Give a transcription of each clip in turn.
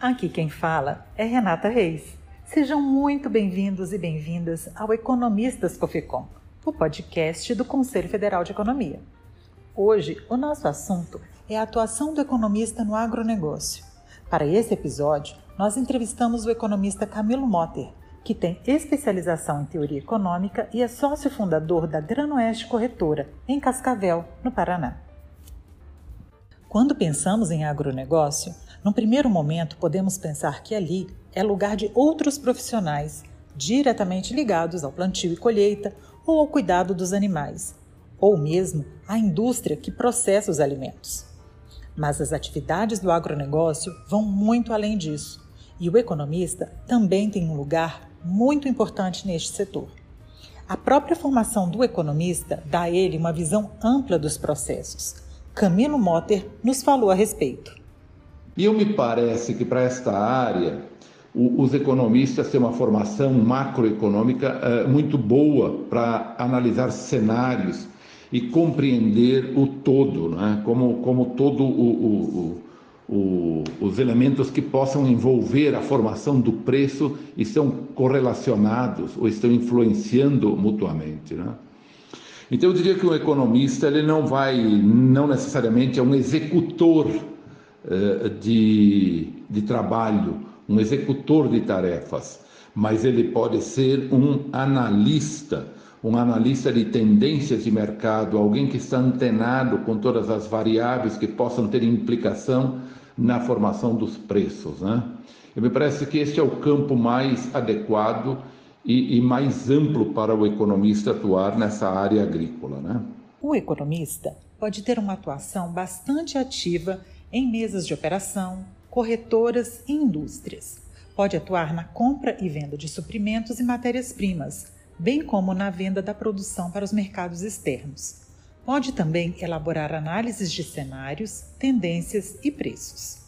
Aqui quem fala é Renata Reis. Sejam muito bem-vindos e bem-vindas ao Economistas Coficom, o podcast do Conselho Federal de Economia. Hoje, o nosso assunto é a atuação do economista no agronegócio. Para esse episódio, nós entrevistamos o economista Camilo Motter, que tem especialização em teoria econômica e é sócio fundador da Granoeste Corretora, em Cascavel, no Paraná. Quando pensamos em agronegócio, num primeiro momento podemos pensar que ali é lugar de outros profissionais diretamente ligados ao plantio e colheita ou ao cuidado dos animais, ou mesmo à indústria que processa os alimentos. Mas as atividades do agronegócio vão muito além disso, e o economista também tem um lugar muito importante neste setor. A própria formação do economista dá a ele uma visão ampla dos processos. Camilo Motter nos falou a respeito. E eu me parece que para esta área os economistas têm uma formação macroeconômica eh, muito boa para analisar cenários e compreender o todo, né? como, como todo o, o, o, os elementos que possam envolver a formação do preço estão correlacionados ou estão influenciando mutuamente. Né? Então eu diria que o economista ele não vai, não necessariamente é um executor uh, de, de trabalho, um executor de tarefas, mas ele pode ser um analista um analista de tendências de mercado, alguém que está antenado com todas as variáveis que possam ter implicação na formação dos preços. Né? Eu me parece que este é o campo mais adequado e, e mais amplo para o economista atuar nessa área agrícola. Né? O economista pode ter uma atuação bastante ativa em mesas de operação, corretoras e indústrias. Pode atuar na compra e venda de suprimentos e matérias-primas bem como na venda da produção para os mercados externos. Pode também elaborar análises de cenários, tendências e preços.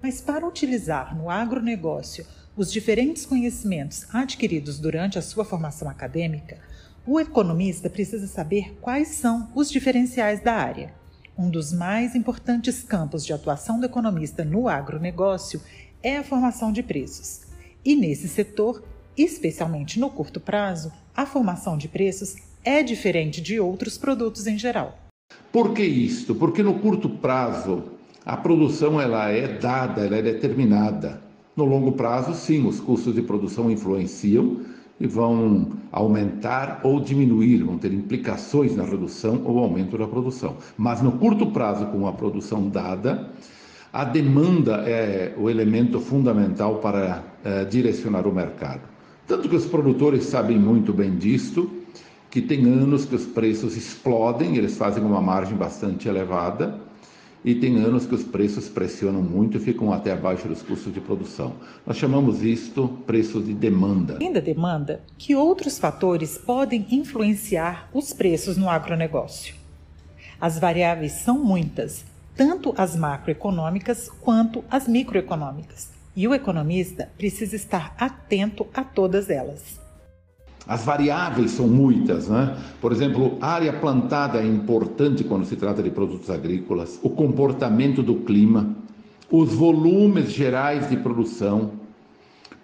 Mas para utilizar no agronegócio os diferentes conhecimentos adquiridos durante a sua formação acadêmica, o economista precisa saber quais são os diferenciais da área. Um dos mais importantes campos de atuação do economista no agronegócio é a formação de preços. E nesse setor, especialmente no curto prazo, a formação de preços é diferente de outros produtos em geral. Por que isto? Porque no curto prazo a produção ela é dada, ela é determinada. No longo prazo, sim, os custos de produção influenciam e vão aumentar ou diminuir, vão ter implicações na redução ou aumento da produção. Mas no curto prazo, com a produção dada, a demanda é o elemento fundamental para é, direcionar o mercado. Tanto que os produtores sabem muito bem disto, que tem anos que os preços explodem, eles fazem uma margem bastante elevada, e tem anos que os preços pressionam muito e ficam até abaixo dos custos de produção. Nós chamamos isto preço de demanda. Além da demanda, que outros fatores podem influenciar os preços no agronegócio? As variáveis são muitas, tanto as macroeconômicas quanto as microeconômicas e o economista precisa estar atento a todas elas. As variáveis são muitas, né? Por exemplo, área plantada é importante quando se trata de produtos agrícolas, o comportamento do clima, os volumes gerais de produção,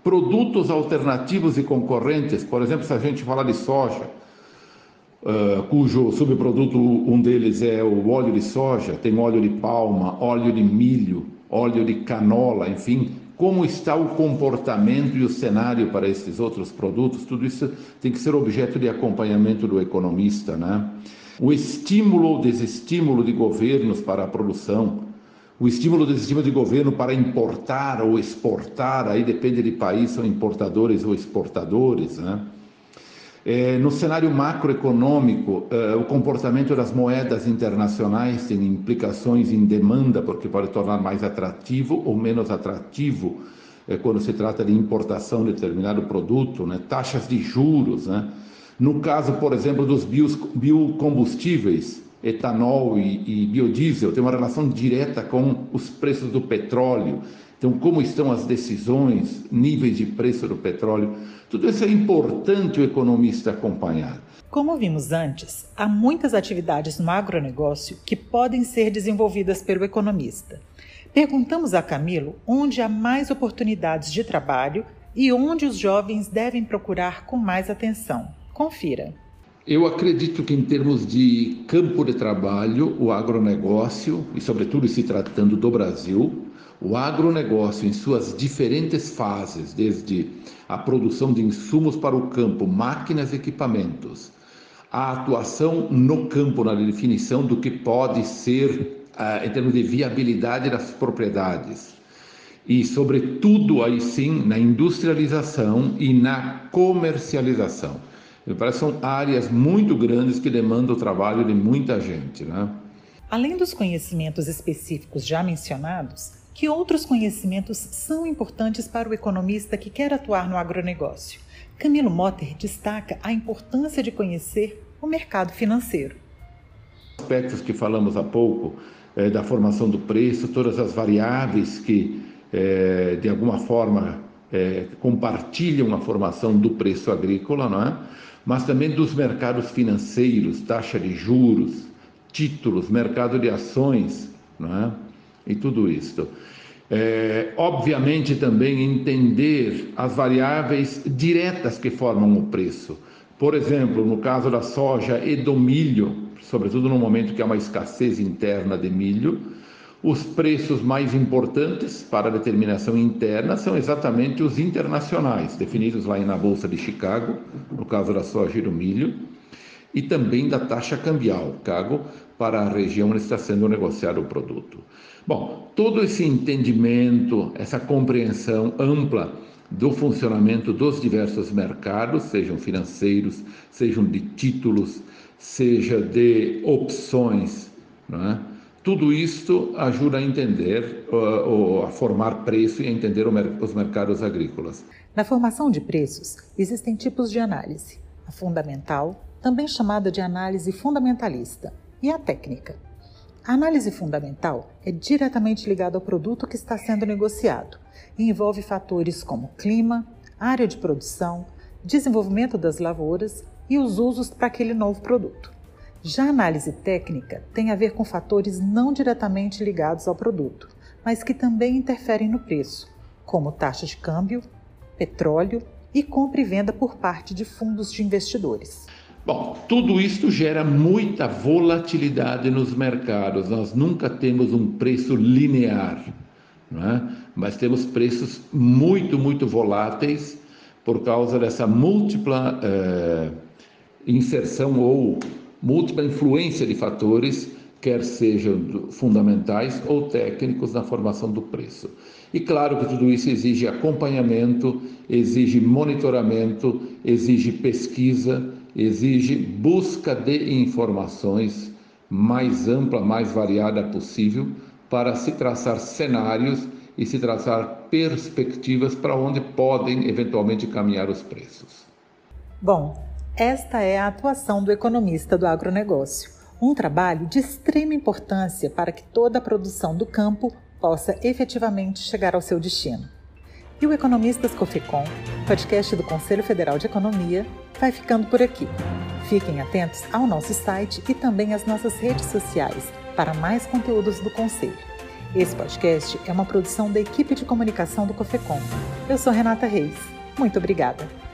produtos alternativos e concorrentes, por exemplo, se a gente falar de soja, uh, cujo subproduto, um deles é o óleo de soja, tem óleo de palma, óleo de milho, óleo de canola, enfim, como está o comportamento e o cenário para esses outros produtos, tudo isso tem que ser objeto de acompanhamento do economista, né? O estímulo ou desestímulo de governos para a produção, o estímulo ou desestímulo de governo para importar ou exportar, aí depende de país, são importadores ou exportadores, né? É, no cenário macroeconômico, é, o comportamento das moedas internacionais tem implicações em demanda, porque pode tornar mais atrativo ou menos atrativo é, quando se trata de importação de determinado produto, né? taxas de juros. Né? No caso, por exemplo, dos biocombustíveis, etanol e, e biodiesel, tem uma relação direta com os preços do petróleo. Então, como estão as decisões, níveis de preço do petróleo tudo isso é importante o economista acompanhar. Como vimos antes, há muitas atividades no agronegócio que podem ser desenvolvidas pelo economista. Perguntamos a Camilo onde há mais oportunidades de trabalho e onde os jovens devem procurar com mais atenção. Confira. Eu acredito que, em termos de campo de trabalho, o agronegócio, e sobretudo se tratando do Brasil, o agronegócio, em suas diferentes fases, desde a produção de insumos para o campo, máquinas e equipamentos, a atuação no campo, na definição do que pode ser em termos de viabilidade das propriedades. E, sobretudo, aí sim, na industrialização e na comercialização. Me parece que são áreas muito grandes que demandam o trabalho de muita gente. Né? Além dos conhecimentos específicos já mencionados, que outros conhecimentos são importantes para o economista que quer atuar no agronegócio? Camilo Motter destaca a importância de conhecer o mercado financeiro. Aspectos que falamos há pouco é, da formação do preço, todas as variáveis que, é, de alguma forma, é, compartilham a formação do preço agrícola, não é? mas também dos mercados financeiros, taxa de juros, títulos, mercado de ações, não é? e tudo isso. É, obviamente também entender as variáveis diretas que formam o preço. Por exemplo, no caso da soja e do milho, sobretudo no momento que há uma escassez interna de milho, os preços mais importantes para determinação interna são exatamente os internacionais, definidos lá na Bolsa de Chicago, no caso da soja e do milho, e também da taxa cambial, cago, para a região onde está sendo negociado o produto. Bom, todo esse entendimento, essa compreensão ampla do funcionamento dos diversos mercados, sejam financeiros, sejam de títulos, seja de opções, é? Tudo isto ajuda a entender, uh, a formar preço e a entender os mercados agrícolas. Na formação de preços, existem tipos de análise: a fundamental, também chamada de análise fundamentalista, e a técnica. A análise fundamental é diretamente ligada ao produto que está sendo negociado e envolve fatores como clima, área de produção, desenvolvimento das lavouras e os usos para aquele novo produto. Já a análise técnica tem a ver com fatores não diretamente ligados ao produto, mas que também interferem no preço, como taxa de câmbio, petróleo e compra e venda por parte de fundos de investidores. Bom, tudo isso gera muita volatilidade nos mercados. Nós nunca temos um preço linear, é? mas temos preços muito, muito voláteis por causa dessa múltipla. Eh, inserção ou múltipla influência de fatores, quer sejam fundamentais ou técnicos na formação do preço. E claro que tudo isso exige acompanhamento, exige monitoramento, exige pesquisa, exige busca de informações mais ampla, mais variada possível para se traçar cenários e se traçar perspectivas para onde podem eventualmente caminhar os preços. Bom, esta é a atuação do economista do agronegócio, um trabalho de extrema importância para que toda a produção do campo possa efetivamente chegar ao seu destino. E o Economistas Cofecom, podcast do Conselho Federal de Economia, vai ficando por aqui. Fiquem atentos ao nosso site e também às nossas redes sociais para mais conteúdos do Conselho. Esse podcast é uma produção da equipe de comunicação do Cofecom. Eu sou Renata Reis. Muito obrigada.